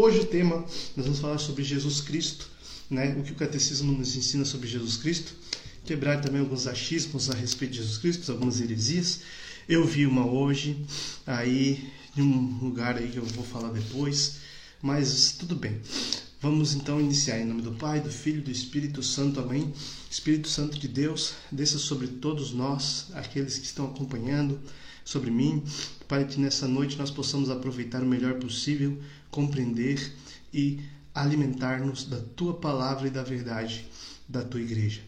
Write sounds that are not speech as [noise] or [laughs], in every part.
Hoje o tema, nós vamos falar sobre Jesus Cristo, né? o que o Catecismo nos ensina sobre Jesus Cristo, quebrar também alguns achismos a respeito de Jesus Cristo, algumas heresias. Eu vi uma hoje, aí, em um lugar aí que eu vou falar depois, mas tudo bem. Vamos então iniciar em nome do Pai, do Filho e do Espírito Santo. Amém. Espírito Santo de Deus, desça sobre todos nós, aqueles que estão acompanhando, sobre mim, para que nessa noite nós possamos aproveitar o melhor possível, compreender e alimentar-nos da tua palavra e da verdade da tua igreja.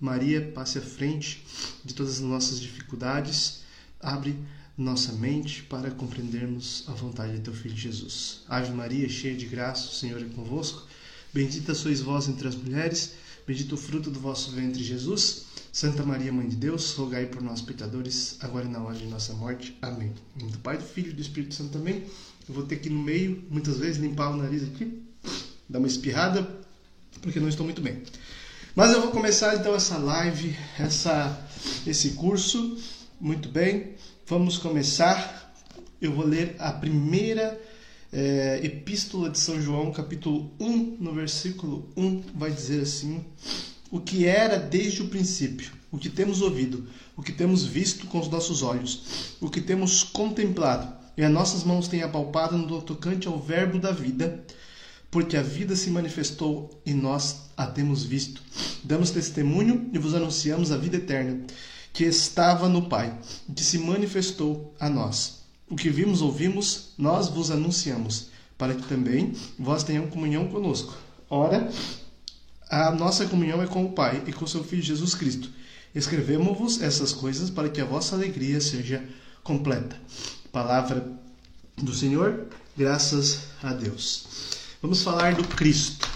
Maria, passe à frente de todas as nossas dificuldades, abre nossa mente para compreendermos a vontade de teu Filho Jesus. Ave Maria, cheia de graça, o Senhor é convosco. Bendita sois vós entre as mulheres, bendito o fruto do vosso ventre, Jesus. Santa Maria, Mãe de Deus, rogai por nós, pecadores, agora e na hora de nossa morte. Amém. Em nome do Pai, do Filho e do Espírito Santo também. Eu vou ter que no meio, muitas vezes, limpar o nariz aqui, dar uma espirrada, porque não estou muito bem. Mas eu vou começar então essa live, essa, esse curso. Muito bem, vamos começar. Eu vou ler a primeira é, Epístola de São João, capítulo 1, no versículo 1, vai dizer assim: O que era desde o princípio, o que temos ouvido, o que temos visto com os nossos olhos, o que temos contemplado, e as nossas mãos têm apalpado no tocante ao Verbo da vida, porque a vida se manifestou e nós a temos visto. Damos testemunho e vos anunciamos a vida eterna, que estava no Pai, que se manifestou a nós. O que vimos, ouvimos, nós vos anunciamos, para que também vós tenham comunhão conosco. Ora, a nossa comunhão é com o Pai e com seu Filho Jesus Cristo. Escrevemos-vos essas coisas para que a vossa alegria seja completa. Palavra do Senhor, graças a Deus. Vamos falar do Cristo.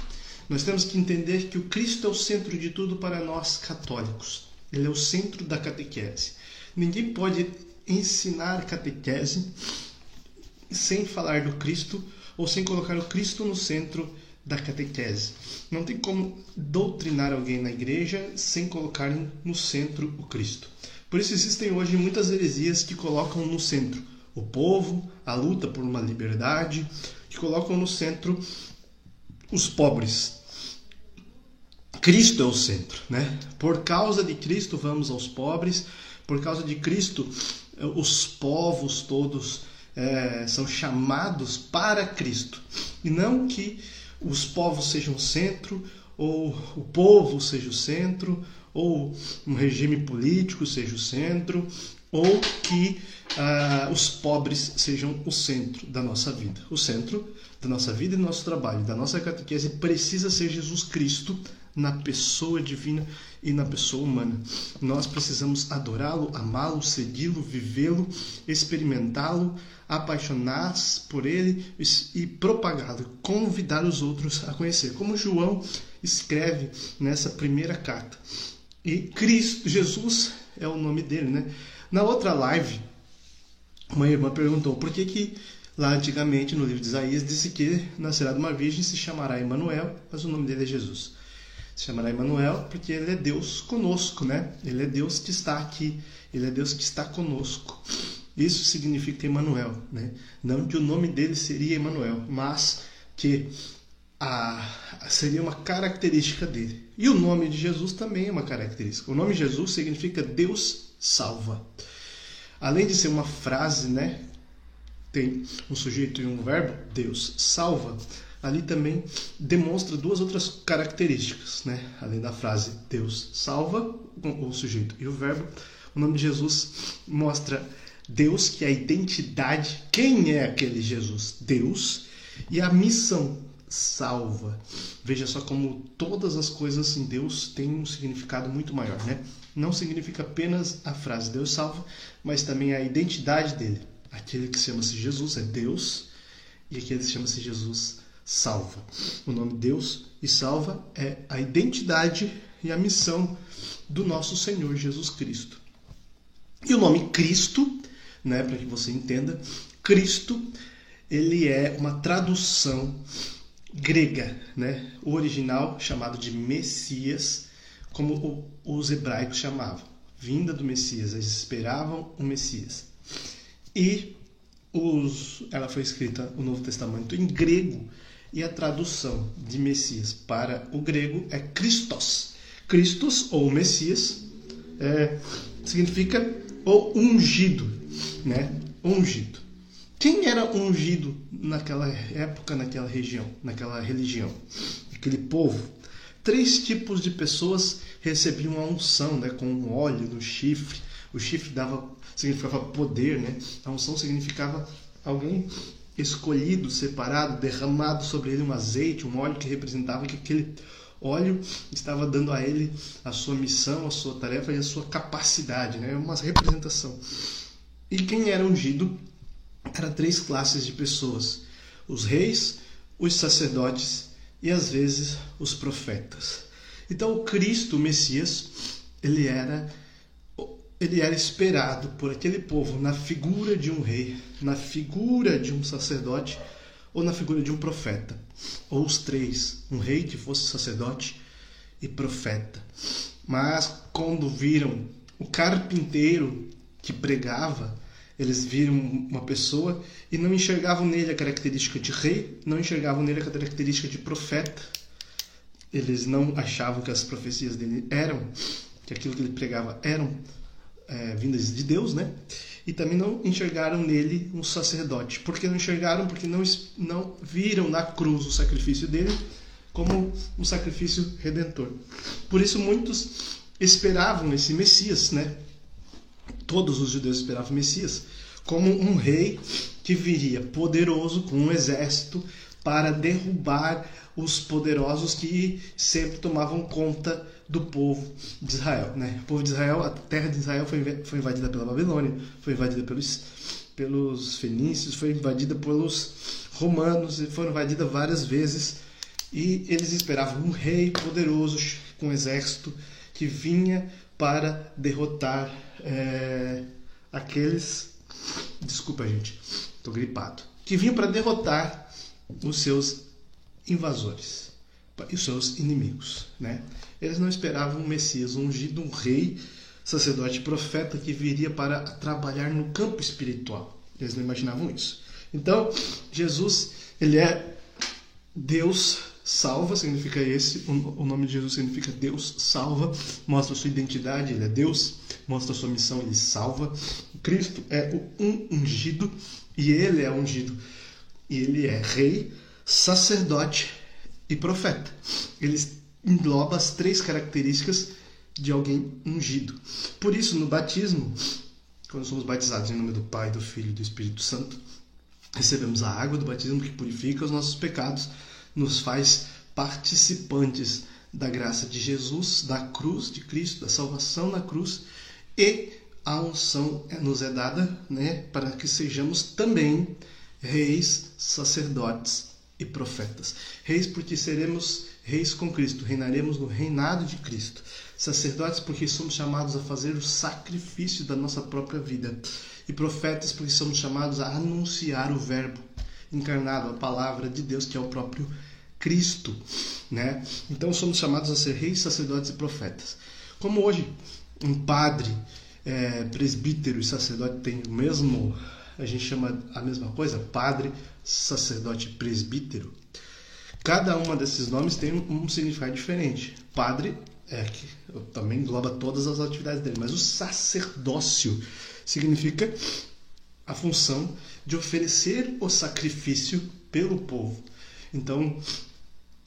Nós temos que entender que o Cristo é o centro de tudo para nós católicos. Ele é o centro da catequese. Ninguém pode ensinar catequese sem falar do Cristo ou sem colocar o Cristo no centro da catequese. Não tem como doutrinar alguém na igreja sem colocar no centro o Cristo. Por isso existem hoje muitas heresias que colocam no centro o povo, a luta por uma liberdade, que colocam no centro os pobres. Cristo é o centro, né? Por causa de Cristo vamos aos pobres, por causa de Cristo os povos todos é, são chamados para Cristo. E não que os povos sejam o centro, ou o povo seja o centro, ou um regime político seja o centro, ou que ah, os pobres sejam o centro da nossa vida. O centro da nossa vida e do nosso trabalho, da nossa catequese, precisa ser Jesus Cristo na pessoa divina e na pessoa humana. Nós precisamos adorá-lo, amá-lo, segui-lo, vivê-lo, experimentá-lo, apaixonar-se por ele e propagá-lo, convidar os outros a conhecer. Como João escreve nessa primeira carta. E Cristo, Jesus é o nome dele, né? Na outra live, uma irmã perguntou por que que lá antigamente no livro de Isaías disse que nascerá de uma virgem se chamará Emanuel, mas o nome dele é Jesus se chamará Emmanuel, porque ele é Deus conosco, né? Ele é Deus que está aqui, ele é Deus que está conosco. Isso significa Emmanuel, né? Não que o nome dele seria Emmanuel, mas que a, seria uma característica dele. E o nome de Jesus também é uma característica. O nome Jesus significa Deus salva. Além de ser uma frase, né? Tem um sujeito e um verbo, Deus salva ali também demonstra duas outras características, né? Além da frase Deus salva, o sujeito e o verbo, o nome de Jesus mostra Deus, que é a identidade, quem é aquele Jesus? Deus, e a missão salva. Veja só como todas as coisas em Deus têm um significado muito maior, né? Não significa apenas a frase Deus salva, mas também a identidade dele. Aquele que chama-se Jesus é Deus e aquele que chama-se Jesus salva. O nome Deus e salva é a identidade e a missão do nosso Senhor Jesus Cristo. E o nome Cristo, né, para que você entenda, Cristo, ele é uma tradução grega, né? O original chamado de Messias, como os hebraicos chamavam, vinda do Messias, eles esperavam o Messias. E os, ela foi escrita o Novo Testamento em grego e a tradução de Messias para o grego é Christos. Christos ou Messias é, significa o ungido, né? Ungido. Quem era ungido naquela época, naquela região, naquela religião, aquele povo? Três tipos de pessoas recebiam a unção, né? Com um óleo no chifre. O chifre dava significava poder, né? A unção significava alguém escolhido, separado, derramado sobre ele um azeite, um óleo que representava que aquele óleo estava dando a ele a sua missão, a sua tarefa e a sua capacidade, né? Uma representação. E quem era ungido era três classes de pessoas: os reis, os sacerdotes e às vezes os profetas. Então, o Cristo, o Messias, ele era ele era esperado por aquele povo na figura de um rei, na figura de um sacerdote ou na figura de um profeta, ou os três, um rei que fosse sacerdote e profeta. Mas quando viram o carpinteiro que pregava, eles viram uma pessoa e não enxergavam nele a característica de rei, não enxergavam nele a característica de profeta. Eles não achavam que as profecias dele eram, que aquilo que ele pregava eram é, vindas de Deus, né? E também não enxergaram nele um sacerdote. Por que não enxergaram? Porque não, não viram na cruz o sacrifício dele como um sacrifício redentor. Por isso muitos esperavam esse Messias, né? Todos os judeus esperavam o Messias como um rei que viria poderoso com um exército para derrubar os poderosos que sempre tomavam conta do povo de Israel. Né? O povo de Israel, a terra de Israel foi, foi invadida pela Babilônia, foi invadida pelos, pelos fenícios, foi invadida pelos romanos e foram invadida várias vezes. E eles esperavam um rei poderoso com um exército que vinha para derrotar é, aqueles. Desculpa, gente, estou gripado. Que vinha para derrotar os seus invasores e seus inimigos. Né? Eles não esperavam um Messias ungido, um rei, sacerdote profeta que viria para trabalhar no campo espiritual. Eles não imaginavam isso. Então, Jesus, ele é Deus salva, significa esse. O nome de Jesus significa Deus salva, mostra sua identidade, ele é Deus, mostra sua missão, ele salva. Cristo é o um ungido e ele é ungido. E ele é rei, sacerdote e profeta. Ele engloba as três características de alguém ungido. Por isso, no batismo, quando somos batizados em nome do Pai, do Filho e do Espírito Santo, recebemos a água do batismo que purifica os nossos pecados, nos faz participantes da graça de Jesus, da cruz de Cristo, da salvação na cruz e a unção nos é dada, né, para que sejamos também reis, sacerdotes e profetas. Reis porque seremos reis com Cristo, reinaremos no reinado de Cristo. Sacerdotes porque somos chamados a fazer o sacrifício da nossa própria vida. E profetas porque somos chamados a anunciar o verbo encarnado, a palavra de Deus que é o próprio Cristo, né? Então somos chamados a ser reis, sacerdotes e profetas. Como hoje um padre, é, presbítero e sacerdote tem o mesmo a gente chama a mesma coisa, padre, sacerdote, presbítero. Cada uma desses nomes tem um significado diferente. Padre é que também engloba todas as atividades dele, mas o sacerdócio significa a função de oferecer o sacrifício pelo povo. Então,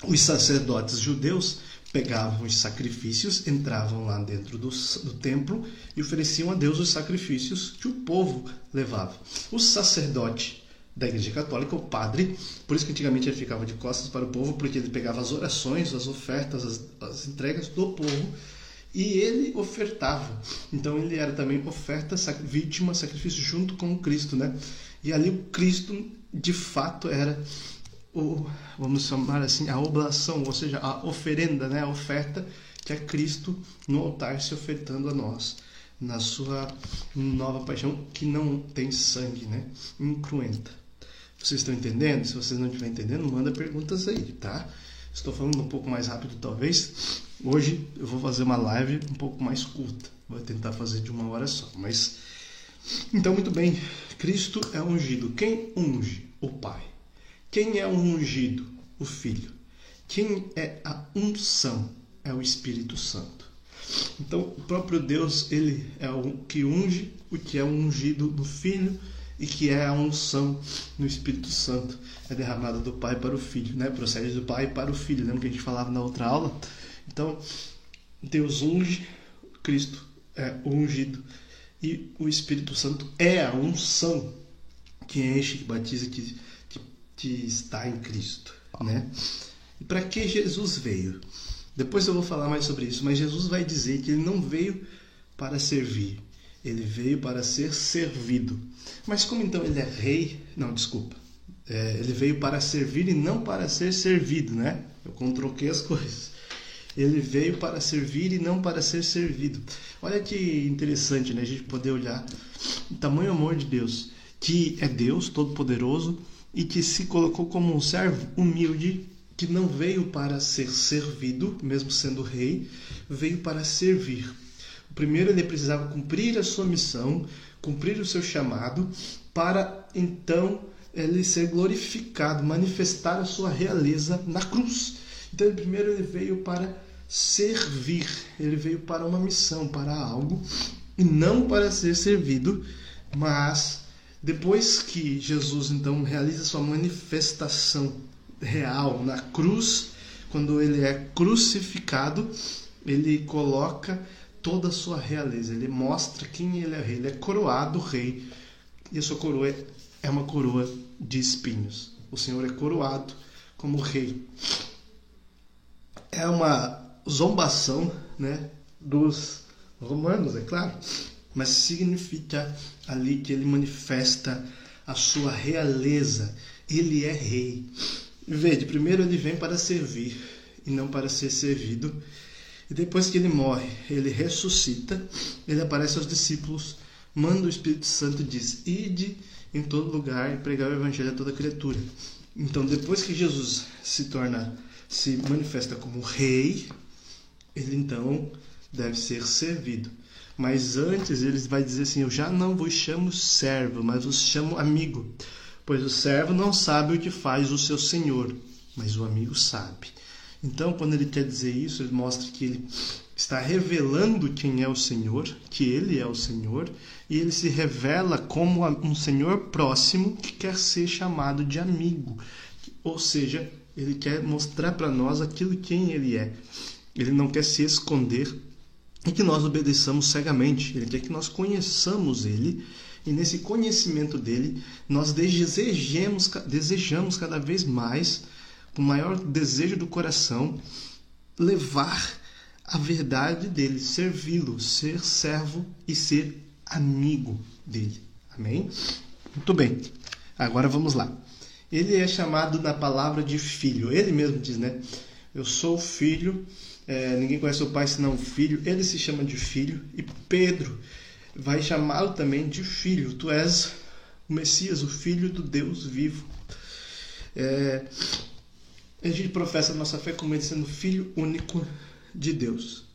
os sacerdotes judeus pegavam os sacrifícios, entravam lá dentro do, do, templo e ofereciam a Deus os sacrifícios que o povo levava. O sacerdote da Igreja Católica, o padre, por isso que antigamente ele ficava de costas para o povo, porque ele pegava as orações, as ofertas, as, as entregas do povo e ele ofertava. Então ele era também oferta, sac, vítima, sacrifício junto com o Cristo, né? E ali o Cristo de fato era o, vamos chamar assim, a oblação, ou seja, a oferenda, né, a oferta que é Cristo no altar se ofertando a nós, na sua nova paixão que não tem sangue, né, incruenta. Vocês estão entendendo? Se vocês não estiverem entendendo, manda perguntas aí, tá? Estou falando um pouco mais rápido, talvez. Hoje eu vou fazer uma live um pouco mais curta. Vou tentar fazer de uma hora só, mas Então, muito bem, Cristo é ungido. Quem unge? O Pai. Quem é o ungido? O Filho. Quem é a unção? É o Espírito Santo. Então, o próprio Deus, ele é o que unge, o que é ungido no Filho e que é a unção no Espírito Santo. É derramada do Pai para o Filho, né? Procede do Pai para o Filho. Lembra que a gente falava na outra aula? Então, Deus unge, Cristo é ungido e o Espírito Santo é a unção que enche, que batiza, que, que, que está em Cristo, né? E para que Jesus veio? Depois eu vou falar mais sobre isso, mas Jesus vai dizer que ele não veio para servir, ele veio para ser servido. Mas como então ele é rei? Não, desculpa. É, ele veio para servir e não para ser servido, né? Eu controquei as [laughs] coisas. Ele veio para servir e não para ser servido. Olha que interessante, né? A gente poder olhar o tamanho amor de Deus, que é Deus Todo-Poderoso e que se colocou como um servo humilde, que não veio para ser servido, mesmo sendo rei, veio para servir. Primeiro ele precisava cumprir a sua missão, cumprir o seu chamado, para então ele ser glorificado, manifestar a sua realeza na cruz. Então, primeiro ele veio para servir, ele veio para uma missão, para algo, e não para ser servido, mas depois que Jesus então realiza sua manifestação real na cruz, quando ele é crucificado, ele coloca toda a sua realeza, ele mostra quem ele é rei, ele é coroado rei, e a sua coroa é uma coroa de espinhos. O Senhor é coroado como rei. É uma zombação né, dos romanos, é claro, mas significa ali que ele manifesta a sua realeza. Ele é rei. Veja, primeiro ele vem para servir e não para ser servido. E depois que ele morre, ele ressuscita, ele aparece aos discípulos, manda o Espírito Santo e diz: Ide em todo lugar e pregar o evangelho a toda criatura. Então, depois que Jesus se torna, se manifesta como rei, ele então deve ser servido. Mas antes ele vai dizer assim: Eu já não vos chamo servo, mas vos chamo amigo. Pois o servo não sabe o que faz o seu senhor, mas o amigo sabe. Então, quando ele quer dizer isso, ele mostra que ele está revelando quem é o Senhor, que ele é o Senhor, e ele se revela como um Senhor próximo que quer ser chamado de amigo. Ou seja, ele quer mostrar para nós aquilo quem ele é. Ele não quer se esconder e que nós obedeçamos cegamente. Ele quer que nós conheçamos Ele e nesse conhecimento dele nós desejemos, desejamos cada vez mais, o maior desejo do coração, levar a verdade dele, servi-lo, ser servo e ser amigo dele. Amém? Muito bem. Agora vamos lá. Ele é chamado na palavra de filho. Ele mesmo diz, né? Eu sou filho é, ninguém conhece o pai senão o filho. Ele se chama de filho. E Pedro vai chamá-lo também de filho. Tu és o Messias, o filho do Deus vivo. É, a gente professa a nossa fé como ele sendo filho único de Deus.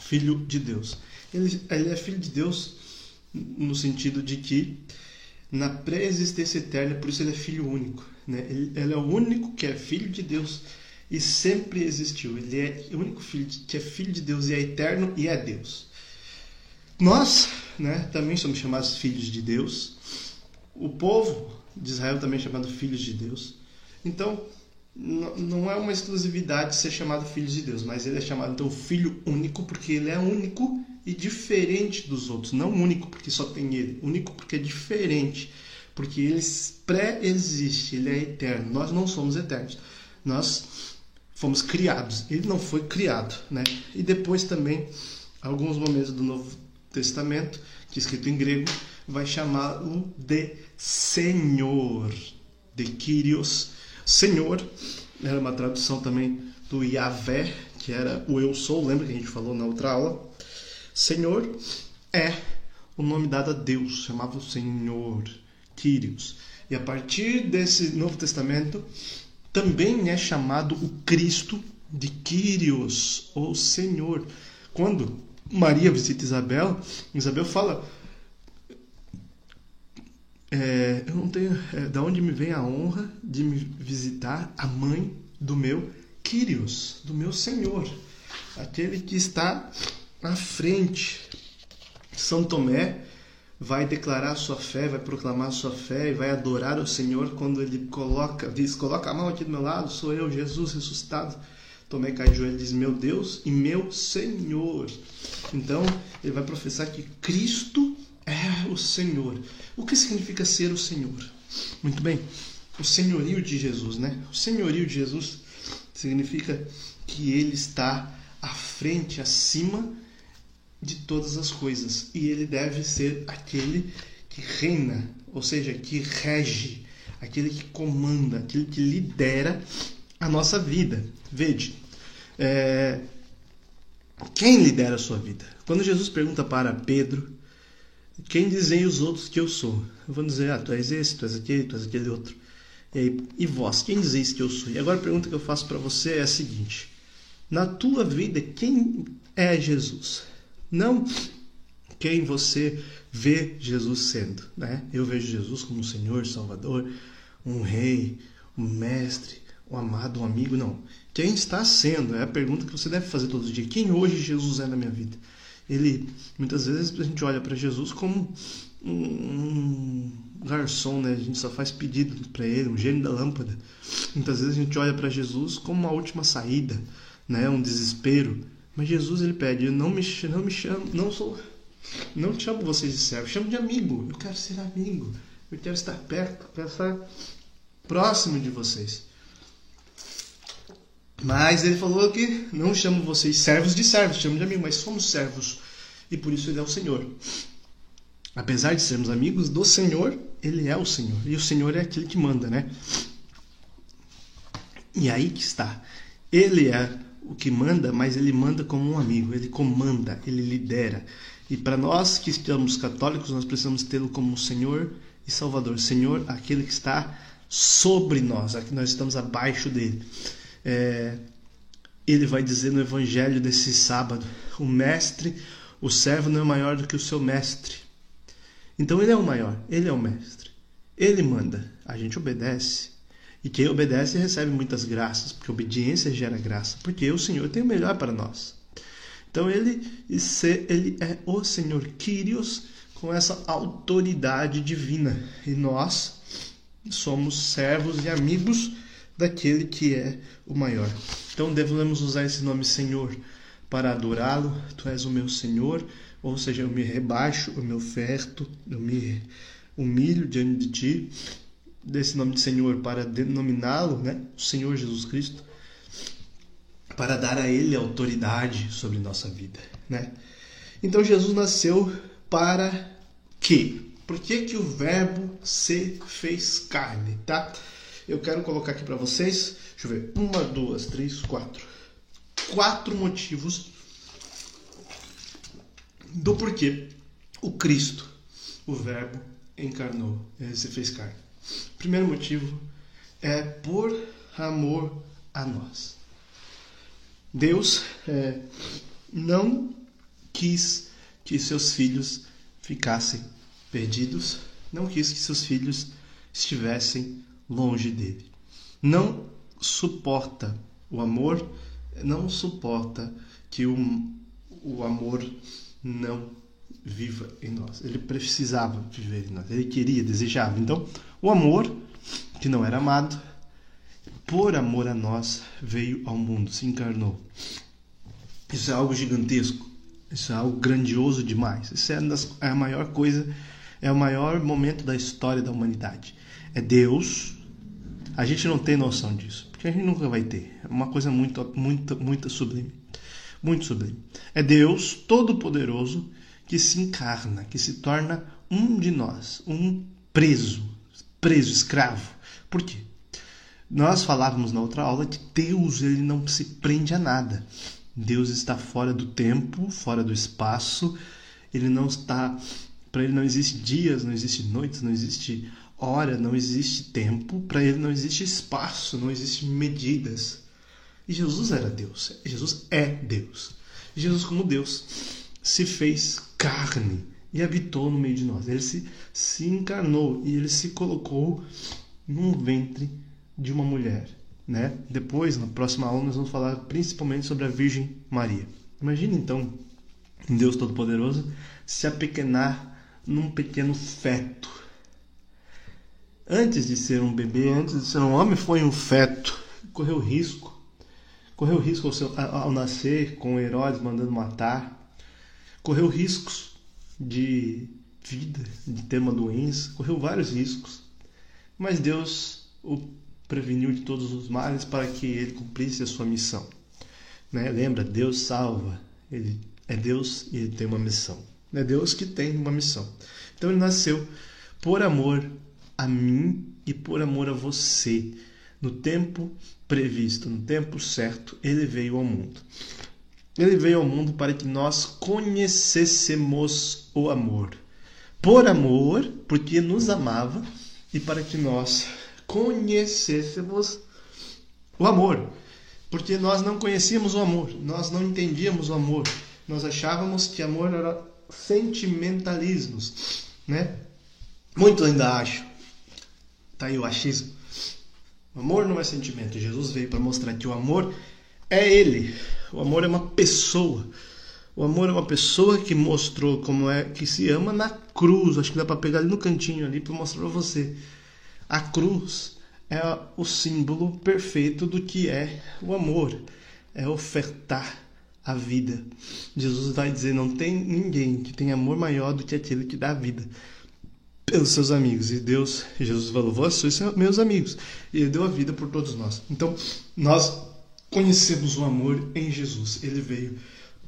Filho de Deus. Ele, ele é filho de Deus no sentido de que na pré-existência eterna, por isso ele é filho único. Né? Ele, ele é o único que é filho de Deus e sempre existiu. Ele é o único filho que é filho de Deus e é eterno e é Deus. Nós, né, também somos chamados filhos de Deus. O povo de Israel também é chamado filhos de Deus. Então, não é uma exclusividade ser chamado filho de Deus, mas ele é chamado então filho único porque ele é único e diferente dos outros. Não único porque só tem ele, único porque é diferente, porque ele pré-existe, ele é eterno. Nós não somos eternos. Nós fomos criados. Ele não foi criado, né? E depois também alguns momentos do Novo Testamento, que é escrito em grego, vai chamá-lo de Senhor, de Kyrios. Senhor era uma tradução também do Yahvé, que era o eu sou, lembra que a gente falou na outra aula? Senhor é o nome dado a Deus, chamava o Senhor, Kyrios. E a partir desse Novo Testamento, também é chamado o Cristo de Kyrios, ou Senhor. Quando Maria visita Isabel, Isabel fala: é, eu não tenho. É, da onde me vem a honra de me visitar a mãe do meu Kyrios, do meu Senhor, aquele que está à frente. São Tomé vai declarar sua fé, vai proclamar sua fé e vai adorar o Senhor quando ele coloca, diz: Coloca a mão aqui do meu lado, sou eu, Jesus ressuscitado. Tomé cai de joelho e diz: Meu Deus e meu Senhor. Então, ele vai professar que Cristo é o Senhor. O que significa ser o Senhor? Muito bem, o senhorio de Jesus, né? O senhorio de Jesus significa que ele está à frente, acima de todas as coisas. E ele deve ser aquele que reina, ou seja, que rege, aquele que comanda, aquele que lidera a nossa vida. Vede, é... quem lidera a sua vida? Quando Jesus pergunta para Pedro, quem dizem os outros que eu sou? Vão dizer, ah, tu és esse, tu és aquele, tu és aquele outro. E, aí, e vós, quem dizeis que eu sou? E agora a pergunta que eu faço para você é a seguinte: na tua vida, quem é Jesus? Não quem você vê Jesus sendo, né? Eu vejo Jesus como um Senhor, Salvador, um Rei, um Mestre, um amado, um amigo, não. Quem está sendo é a pergunta que você deve fazer todos os dias. Quem hoje Jesus é na minha vida? Ele, muitas vezes a gente olha para Jesus como um, garçom, né? A gente só faz pedido para ele, um gênio da lâmpada. Muitas vezes a gente olha para Jesus como uma última saída, né? Um desespero. Mas Jesus ele pede: não me, não me chamo, não sou, não chamo vocês de servo, chamo de amigo. Eu quero ser amigo. Eu quero estar perto, quero estar próximo de vocês. Mas ele falou que não chamo vocês servos de servos, chamo de amigo, mas somos servos e por isso ele é o Senhor. Apesar de sermos amigos do Senhor, ele é o Senhor e o Senhor é aquele que manda, né? E aí que está. Ele é o que manda, mas ele manda como um amigo, ele comanda, ele lidera. E para nós que estamos católicos, nós precisamos tê-lo como Senhor e Salvador. Senhor, aquele que está sobre nós, aqui nós estamos abaixo dele. É, ele vai dizer no evangelho desse sábado: o mestre, o servo não é maior do que o seu mestre. Então ele é o maior, ele é o mestre. Ele manda, a gente obedece. E quem obedece recebe muitas graças, porque obediência gera graça, porque o Senhor tem o melhor para nós. Então ele, ele é o Senhor Kyrios com essa autoridade divina. E nós somos servos e amigos daquele que é o maior. Então devemos usar esse nome Senhor para adorá-lo. Tu és o meu Senhor, ou seja, eu me rebaixo, eu me oferto, eu me humilho diante de ti desse nome de Senhor para denominá-lo, né, o Senhor Jesus Cristo, para dar a ele autoridade sobre nossa vida, né? Então Jesus nasceu para quê? Por que, que o verbo se fez carne, tá? Eu quero colocar aqui para vocês, deixa eu ver, uma, duas, três, quatro. Quatro motivos do porquê o Cristo, o verbo, encarnou, se fez carne. Primeiro motivo é por amor a nós. Deus é, não quis que seus filhos ficassem perdidos, não quis que seus filhos estivessem longe dele. Não suporta o amor, não suporta que o, o amor não viva em nós. Ele precisava viver em nós, ele queria, desejava. Então, o amor, que não era amado, por amor a nós, veio ao mundo, se encarnou. Isso é algo gigantesco, isso é algo grandioso demais. Isso é, é a maior coisa, é o maior momento da história da humanidade. É Deus. A gente não tem noção disso, porque a gente nunca vai ter. É uma coisa muito, muito, muito sublime. Muito sublime. É Deus Todo-Poderoso que se encarna, que se torna um de nós, um preso, preso, escravo. Por quê? Nós falávamos na outra aula que Deus ele não se prende a nada. Deus está fora do tempo, fora do espaço. Ele não está, para ele não existe dias, não existe noites, não existe hora, não existe tempo. Para ele não existe espaço, não existe medidas. E Jesus era Deus. Jesus é Deus. Jesus como Deus se fez carne e habitou no meio de nós. Ele se, se encarnou e ele se colocou num ventre de uma mulher. Né? Depois, na próxima aula, nós vamos falar principalmente sobre a Virgem Maria. Imagine então Deus Todo-Poderoso se apequenar num pequeno feto. Antes de ser um bebê, antes de ser um homem, foi um feto. Correu risco. Correu risco ao, seu, ao nascer, com Herodes mandando matar. Correu riscos de vida, de ter uma doença. Correu vários riscos. Mas Deus o preveniu de todos os males para que ele cumprisse a sua missão. Né? Lembra, Deus salva. Ele é Deus e ele tem uma missão. É Deus que tem uma missão. Então ele nasceu por amor a mim e por amor a você. No tempo previsto, no tempo certo, ele veio ao mundo. Ele veio ao mundo para que nós conhecêssemos o amor. Por amor, porque nos amava, e para que nós conhecêssemos o amor. Porque nós não conhecíamos o amor, nós não entendíamos o amor. Nós achávamos que amor era sentimentalismos, né? Muitos ainda acham. Tá aí o achismo. O amor não é sentimento. Jesus veio para mostrar que o amor é ele. O amor é uma pessoa. O amor é uma pessoa que mostrou como é que se ama na cruz. Acho que dá para pegar ali no cantinho ali para mostrar para você. A cruz é o símbolo perfeito do que é o amor. É ofertar a vida. Jesus vai dizer: não tem ninguém que tenha amor maior do que aquele que dá a vida pelos seus amigos. E Deus, Jesus falou: vós sois meus amigos. E ele deu a vida por todos nós. Então, nós conhecemos o amor em Jesus. Ele veio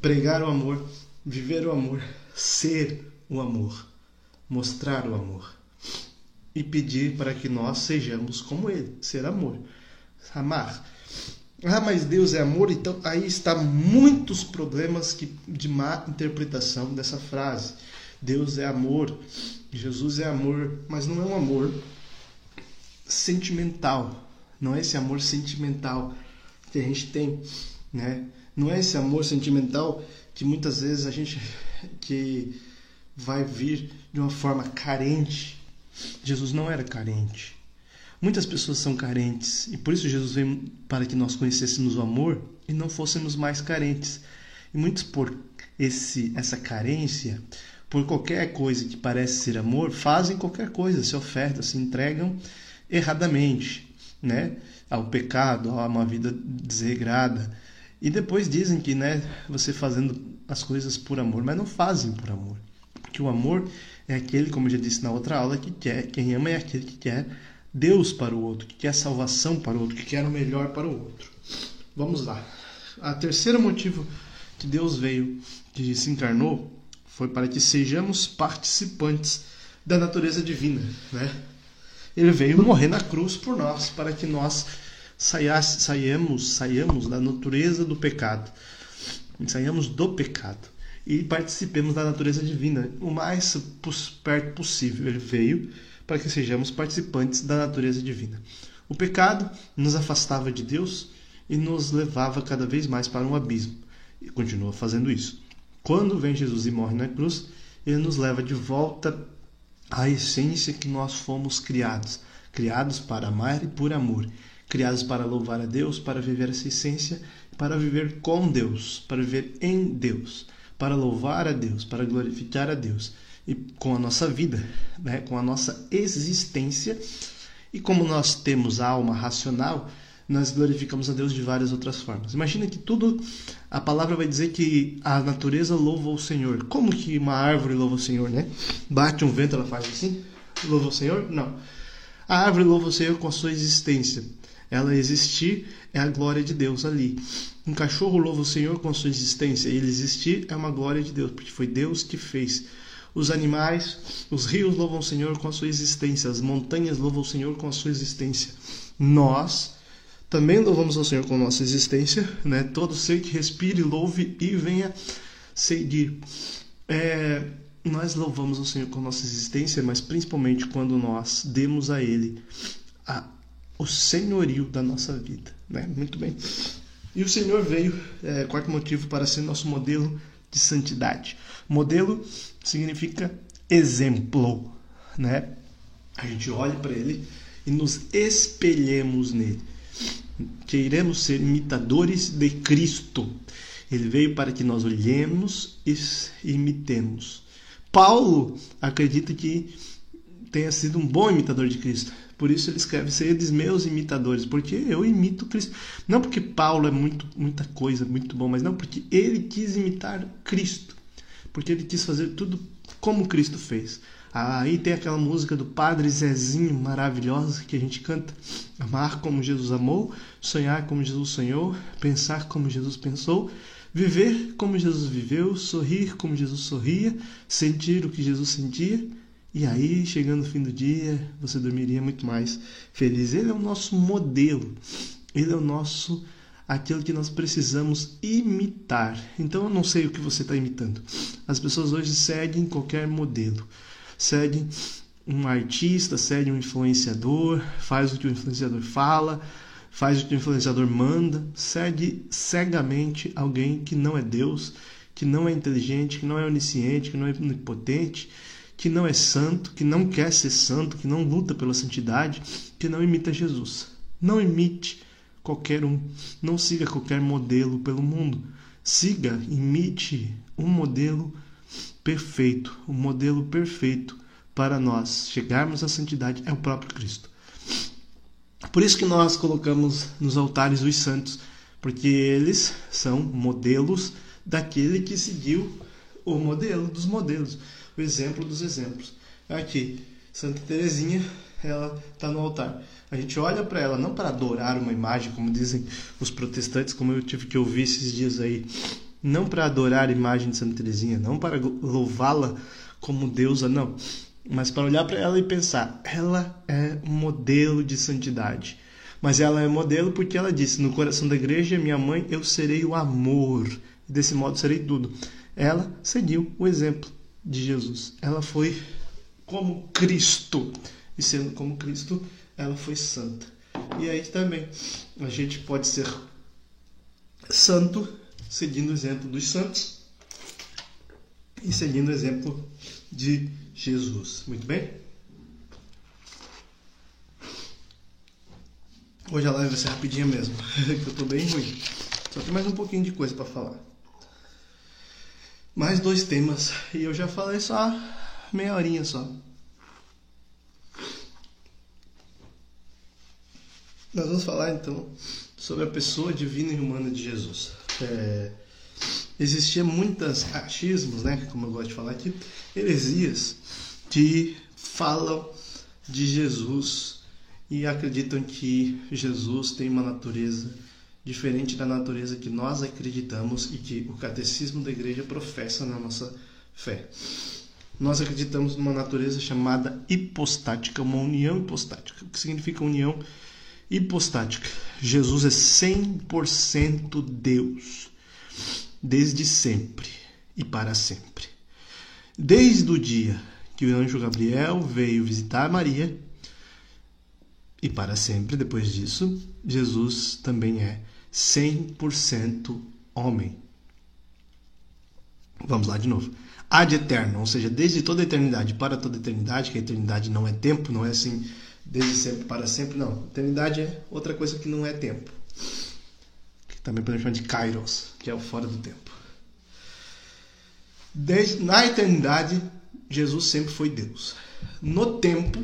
pregar o amor, viver o amor, ser o amor, mostrar o amor e pedir para que nós sejamos como ele, ser amor, amar. Ah, mas Deus é amor, então aí está muitos problemas que, de má interpretação dessa frase. Deus é amor, Jesus é amor, mas não é um amor sentimental. Não é esse amor sentimental que a gente tem, né? Não é esse amor sentimental que muitas vezes a gente que vai vir de uma forma carente. Jesus não era carente. Muitas pessoas são carentes e por isso Jesus veio para que nós conhecêssemos o amor e não fôssemos mais carentes. E muitos por esse essa carência, por qualquer coisa que parece ser amor, fazem qualquer coisa, se ofertam, se entregam erradamente, né, ao pecado, a uma vida desregrada. E depois dizem que, né, você fazendo as coisas por amor, mas não fazem por amor. Porque o amor é aquele, como eu já disse na outra aula, que quer, quem ama é aquele que quer Deus para o outro, que quer salvação para o outro, que quer o melhor para o outro. Vamos lá. A terceiro motivo que Deus veio, que se encarnou, foi para que sejamos participantes da natureza divina, né? Ele veio morrer na cruz por nós, para que nós saiamos, saiamos, saiamos da natureza do pecado, saiamos do pecado e participemos da natureza divina o mais perto possível. Ele veio para que sejamos participantes da natureza divina. O pecado nos afastava de Deus e nos levava cada vez mais para um abismo. E continua fazendo isso. Quando vem Jesus e morre na cruz, ele nos leva de volta à essência que nós fomos criados. Criados para amar e por amor, criados para louvar a Deus, para viver essa essência, para viver com Deus, para viver em Deus, para louvar a Deus, para glorificar a Deus. E com a nossa vida, né, com a nossa existência. E como nós temos alma racional, nós glorificamos a Deus de várias outras formas. Imagina que tudo, a palavra vai dizer que a natureza louva o Senhor. Como que uma árvore louva o Senhor, né? Bate um vento, ela faz assim? Louva o Senhor? Não. A árvore louva o Senhor com a sua existência. Ela existir é a glória de Deus ali. Um cachorro louva o Senhor com a sua existência. Ele existir é uma glória de Deus, porque foi Deus que fez os animais, os rios louvam o Senhor com a sua existência, as montanhas louvam o Senhor com a sua existência. Nós também louvamos ao Senhor com nossa existência, né? Todo ser que respire, louve e venha seguir. É, nós louvamos o Senhor com nossa existência, mas principalmente quando nós demos a Ele a, o senhorio da nossa vida, né? Muito bem. E o Senhor veio, é, quarto motivo, para ser nosso modelo de santidade. Modelo significa exemplo, né? A gente olha para ele e nos espelhemos nele. Queremos ser imitadores de Cristo. Ele veio para que nós olhemos e imitemos. Paulo acredita que tenha sido um bom imitador de Cristo. Por isso ele escreve: Sedes meus imitadores, porque eu imito Cristo. Não porque Paulo é muito, muita coisa, muito bom, mas não porque ele quis imitar Cristo. Porque ele quis fazer tudo como Cristo fez. Aí tem aquela música do Padre Zezinho maravilhosa que a gente canta: Amar como Jesus amou, sonhar como Jesus sonhou, pensar como Jesus pensou, viver como Jesus viveu, sorrir como Jesus sorria, sentir o que Jesus sentia. E aí, chegando o fim do dia, você dormiria muito mais feliz. Ele é o nosso modelo. Ele é o nosso aquilo que nós precisamos imitar. Então eu não sei o que você está imitando. As pessoas hoje seguem qualquer modelo segue um artista, segue um influenciador, faz o que o influenciador fala, faz o que o influenciador manda, segue cegamente alguém que não é Deus, que não é inteligente, que não é onisciente, que não é onipotente, que não é santo, que não quer ser santo, que não luta pela santidade, que não imita Jesus. Não imite qualquer um, não siga qualquer modelo pelo mundo. Siga, imite um modelo perfeito, o modelo perfeito para nós chegarmos à santidade é o próprio Cristo. Por isso que nós colocamos nos altares os santos, porque eles são modelos daquele que seguiu o modelo dos modelos, o exemplo dos exemplos. Aqui, Santa Teresinha, ela está no altar. A gente olha para ela não para adorar uma imagem, como dizem os protestantes, como eu tive que ouvir esses dias aí não para adorar a imagem de Santa Teresinha, não para louvá-la como deusa, não, mas para olhar para ela e pensar, ela é um modelo de santidade. Mas ela é modelo porque ela disse: No coração da igreja, minha mãe, eu serei o amor. Desse modo serei tudo. Ela seguiu o exemplo de Jesus. Ela foi como Cristo. E sendo como Cristo, ela foi santa. E aí também a gente pode ser santo seguindo o exemplo dos santos e seguindo o exemplo de Jesus. Muito bem? Hoje a live vai ser rapidinha mesmo, [laughs] que eu tô bem ruim. Só tem mais um pouquinho de coisa para falar. Mais dois temas e eu já falei só meia horinha só. Nós vamos falar então sobre a pessoa divina e humana de Jesus é, existia muitos achismos, né, como eu gosto de falar aqui, heresias que falam de Jesus e acreditam que Jesus tem uma natureza diferente da natureza que nós acreditamos e que o catecismo da igreja professa na nossa fé. Nós acreditamos numa natureza chamada hipostática, uma união hipostática. O que significa união hipostática. Jesus é 100% Deus, desde sempre e para sempre. Desde o dia que o anjo Gabriel veio visitar Maria, e para sempre depois disso, Jesus também é 100% homem. Vamos lá de novo. Ad eterno, ou seja, desde toda a eternidade para toda a eternidade, que a eternidade não é tempo, não é assim desde sempre para sempre, não. Eternidade é outra coisa que não é tempo. Que também podemos chamar de kairos, que é o fora do tempo. Desde, na eternidade, Jesus sempre foi Deus. No tempo,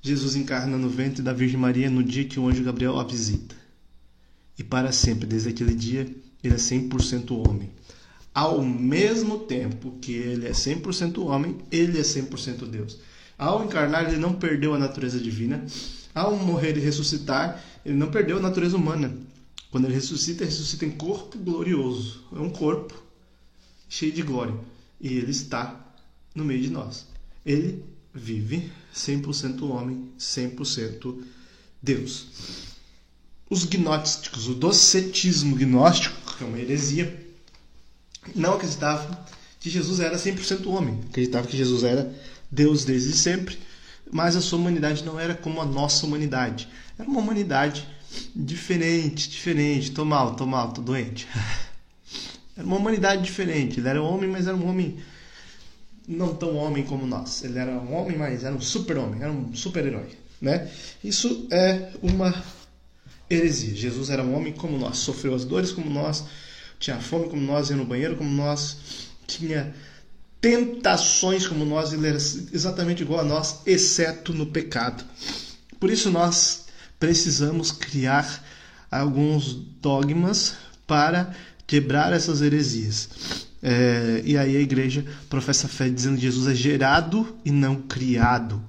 Jesus encarna no ventre da Virgem Maria no dia que o anjo Gabriel a visita. E para sempre, desde aquele dia, ele é 100% homem. Ao mesmo tempo que ele é 100% homem, ele é 100% Deus. Ao encarnar, ele não perdeu a natureza divina. Ao morrer e ressuscitar, ele não perdeu a natureza humana. Quando ele ressuscita, ele ressuscita em corpo glorioso. É um corpo cheio de glória. E ele está no meio de nós. Ele vive 100% homem, 100% Deus. Os gnósticos, o docetismo gnóstico, que é uma heresia, não acreditavam que Jesus era 100% homem. Acreditavam que Jesus era Deus desde sempre, mas a sua humanidade não era como a nossa humanidade. Era uma humanidade diferente, diferente. Tô mal, tô mal, tô doente. [laughs] Era uma humanidade diferente. Ele era um homem, mas era um homem não tão homem como nós. Ele era um homem, mas era um super-homem, era um super-herói. Né? Isso é uma heresia. Jesus era um homem como nós, sofreu as dores como nós, tinha fome como nós, ia no banheiro como nós, tinha tentações como nós, ele era exatamente igual a nós, exceto no pecado. Por isso nós precisamos criar alguns dogmas para quebrar essas heresias. É, e aí a igreja professa a fé dizendo que Jesus é gerado e não criado.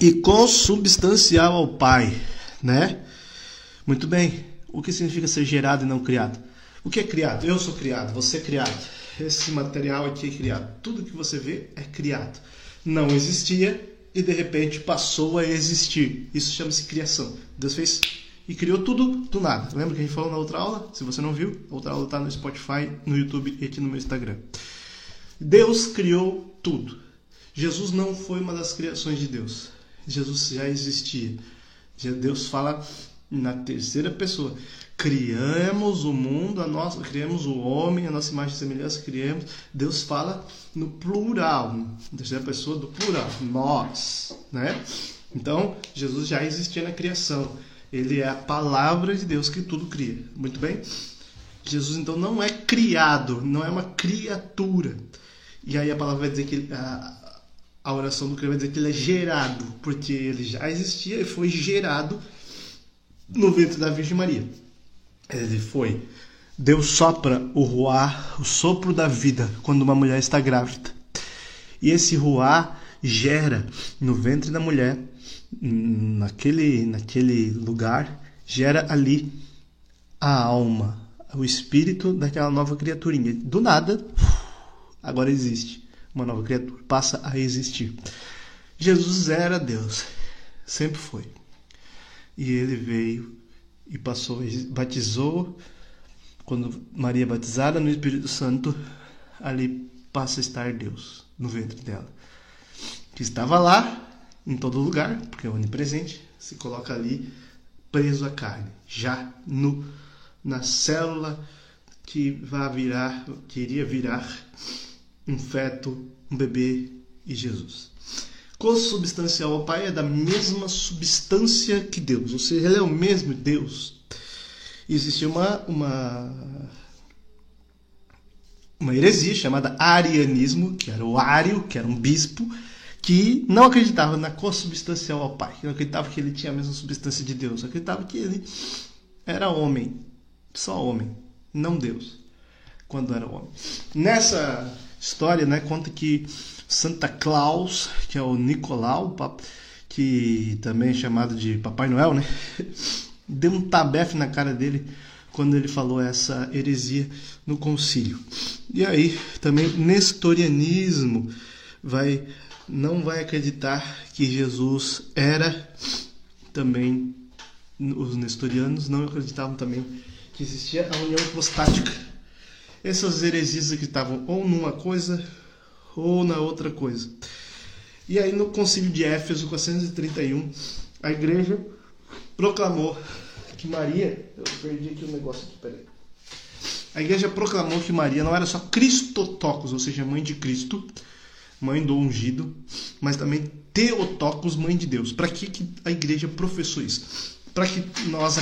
E consubstancial ao Pai, né? Muito bem. O que significa ser gerado e não criado? O que é criado? Eu sou criado, você é criado. Esse material aqui é criado. Tudo que você vê é criado. Não existia e de repente passou a existir. Isso chama-se criação. Deus fez e criou tudo do nada. Lembra que a gente falou na outra aula? Se você não viu, a outra aula está no Spotify, no YouTube e aqui no meu Instagram. Deus criou tudo. Jesus não foi uma das criações de Deus. Jesus já existia. Deus fala na terceira pessoa. Criamos o mundo, a nossa, criamos o homem, a nossa imagem e semelhança, criamos. Deus fala no plural, na terceira pessoa do plural, nós, né? Então, Jesus já existia na criação. Ele é a palavra de Deus que tudo cria. Muito bem? Jesus então não é criado, não é uma criatura. E aí a palavra vai dizer que a, a oração do crente vai dizer que ele é gerado, porque ele já existia e foi gerado no ventre da Virgem Maria. Ele foi. Deus sopra o ruá, o sopro da vida, quando uma mulher está grávida. E esse ruá gera no ventre da mulher naquele, naquele lugar, gera ali a alma, o espírito daquela nova criaturinha. Do nada, agora existe uma nova criatura, passa a existir. Jesus era Deus, sempre foi. E ele veio e passou, batizou. Quando Maria é batizada no Espírito Santo, ali passa a estar Deus no ventre dela, que estava lá em todo lugar, porque é onipresente, se coloca ali preso à carne, já no na célula que vai virar, que iria virar um feto, um bebê e Jesus. Consubstancial ao Pai é da mesma substância que Deus, ou seja, ele é o mesmo Deus. E existia uma, uma, uma heresia chamada arianismo, que era o Ário, que era um bispo, que não acreditava na consubstancial ao Pai, não acreditava que ele tinha a mesma substância de Deus, acreditava que ele era homem, só homem, não Deus, quando era homem. Nessa história, né, conta que Santa Claus, que é o Nicolau, que também é chamado de Papai Noel, né, [laughs] deu um tabefe na cara dele quando ele falou essa heresia no concílio. E aí também nestorianismo vai não vai acreditar que Jesus era também os nestorianos não acreditavam também que existia a união hipostática. Essas heresias acreditavam ou numa coisa ou na outra coisa. E aí no concílio de Éfeso 431, a igreja proclamou que Maria, eu perdi aqui o um negócio aqui, peraí. A igreja proclamou que Maria não era só Cristotocos, ou seja, mãe de Cristo, mãe do ungido, mas também Teotocos, mãe de Deus. Para que, que a igreja professou isso? Para que nós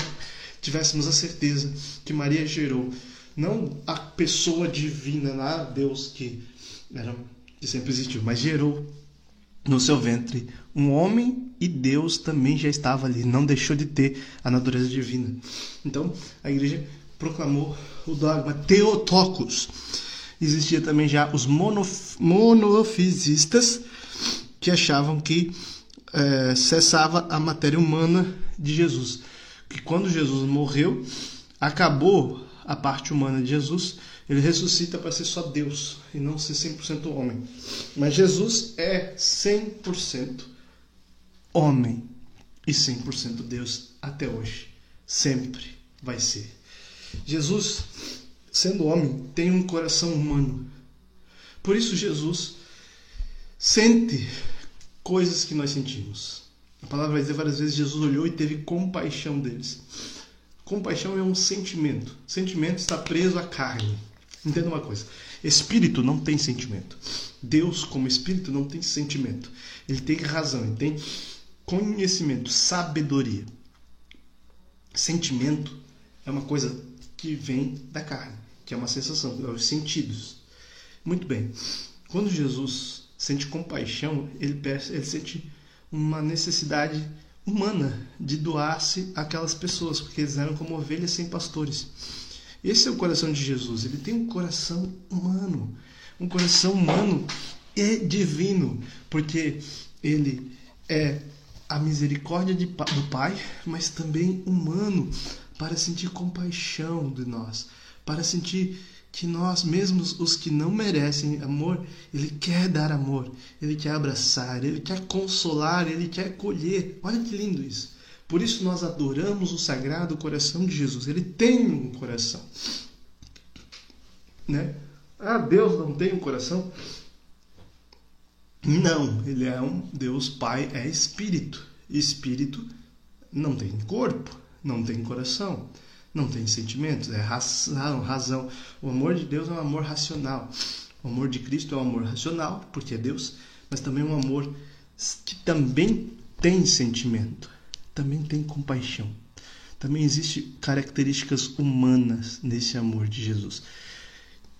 tivéssemos a certeza que Maria gerou não a pessoa divina lá, Deus que, era, que sempre existiu, mas gerou no seu ventre um homem e Deus também já estava ali, não deixou de ter a natureza divina. Então a igreja proclamou o dogma Teotocos existia também já os monof monofisistas que achavam que é, cessava a matéria humana de Jesus. Que quando Jesus morreu, acabou a parte humana de Jesus, ele ressuscita para ser só Deus e não ser 100% homem. Mas Jesus é 100% homem e 100% Deus até hoje. Sempre vai ser. Jesus sendo homem, tem um coração humano. Por isso, Jesus sente coisas que nós sentimos. A palavra vai dizer várias vezes: Jesus olhou e teve compaixão deles. Compaixão é um sentimento. Sentimento está preso à carne. Entenda uma coisa: espírito não tem sentimento. Deus, como espírito, não tem sentimento. Ele tem razão, ele tem conhecimento, sabedoria. Sentimento é uma coisa que vem da carne, que é uma sensação, é os sentidos. Muito bem. Quando Jesus sente compaixão, ele, ele sente uma necessidade humana de doar-se àquelas pessoas, porque eles eram como ovelhas sem pastores. Esse é o coração de Jesus. Ele tem um coração humano, um coração humano e divino, porque ele é a misericórdia de, do Pai, mas também humano, para sentir compaixão de nós, para sentir que nós mesmos, os que não merecem amor, Ele quer dar amor, Ele quer abraçar, Ele quer consolar, Ele quer acolher. Olha que lindo isso. Por isso nós adoramos o sagrado coração de Jesus. Ele tem um coração. Né? Ah, Deus não tem um coração? Não, ele é um Deus Pai, é espírito. Espírito não tem corpo, não tem coração, não tem sentimentos, é razão, razão. O amor de Deus é um amor racional. O amor de Cristo é um amor racional, porque é Deus, mas também um amor que também tem sentimento, também tem compaixão. Também existem características humanas nesse amor de Jesus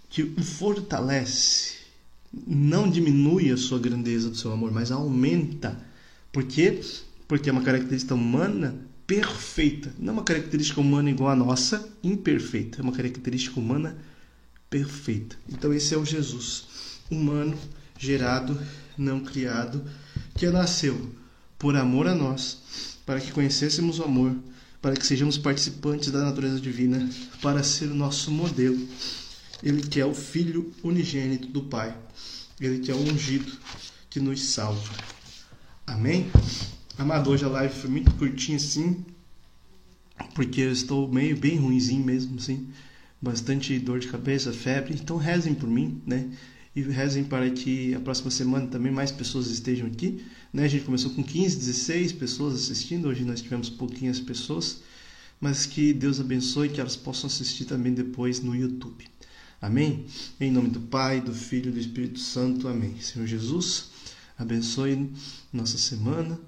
que o fortalece não diminui a sua grandeza do seu amor, mas aumenta. Por quê? Porque é uma característica humana perfeita. Não uma característica humana igual a nossa, imperfeita. É uma característica humana perfeita. Então esse é o Jesus, humano, gerado, não criado, que nasceu por amor a nós, para que conhecêssemos o amor, para que sejamos participantes da natureza divina, para ser o nosso modelo ele que é o Filho unigênito do Pai. Ele que é o ungido que nos salva. Amém? Amado, hoje a live foi muito curtinha assim, porque eu estou meio bem ruimzinho mesmo, assim. Bastante dor de cabeça, febre. Então rezem por mim, né? E rezem para que a próxima semana também mais pessoas estejam aqui. Né? A gente começou com 15, 16 pessoas assistindo, hoje nós tivemos pouquinhas pessoas, mas que Deus abençoe que elas possam assistir também depois no YouTube. Amém? Em nome do Pai, do Filho e do Espírito Santo. Amém. Senhor Jesus, abençoe nossa semana.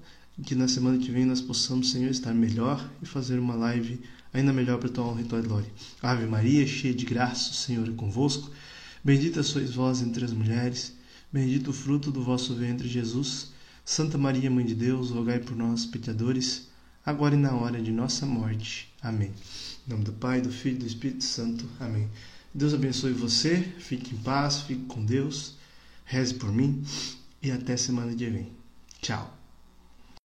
Que na semana que vem nós possamos, Senhor, estar melhor e fazer uma live ainda melhor para tua honra e tua glória. Ave Maria, cheia de graça, o Senhor é convosco. Bendita sois vós entre as mulheres. Bendito o fruto do vosso ventre, Jesus. Santa Maria, Mãe de Deus, rogai por nós, pecadores, agora e na hora de nossa morte. Amém. Em nome do Pai, do Filho e do Espírito Santo. Amém. Deus abençoe você, fique em paz, fique com Deus, reze por mim e até semana que vem. Tchau.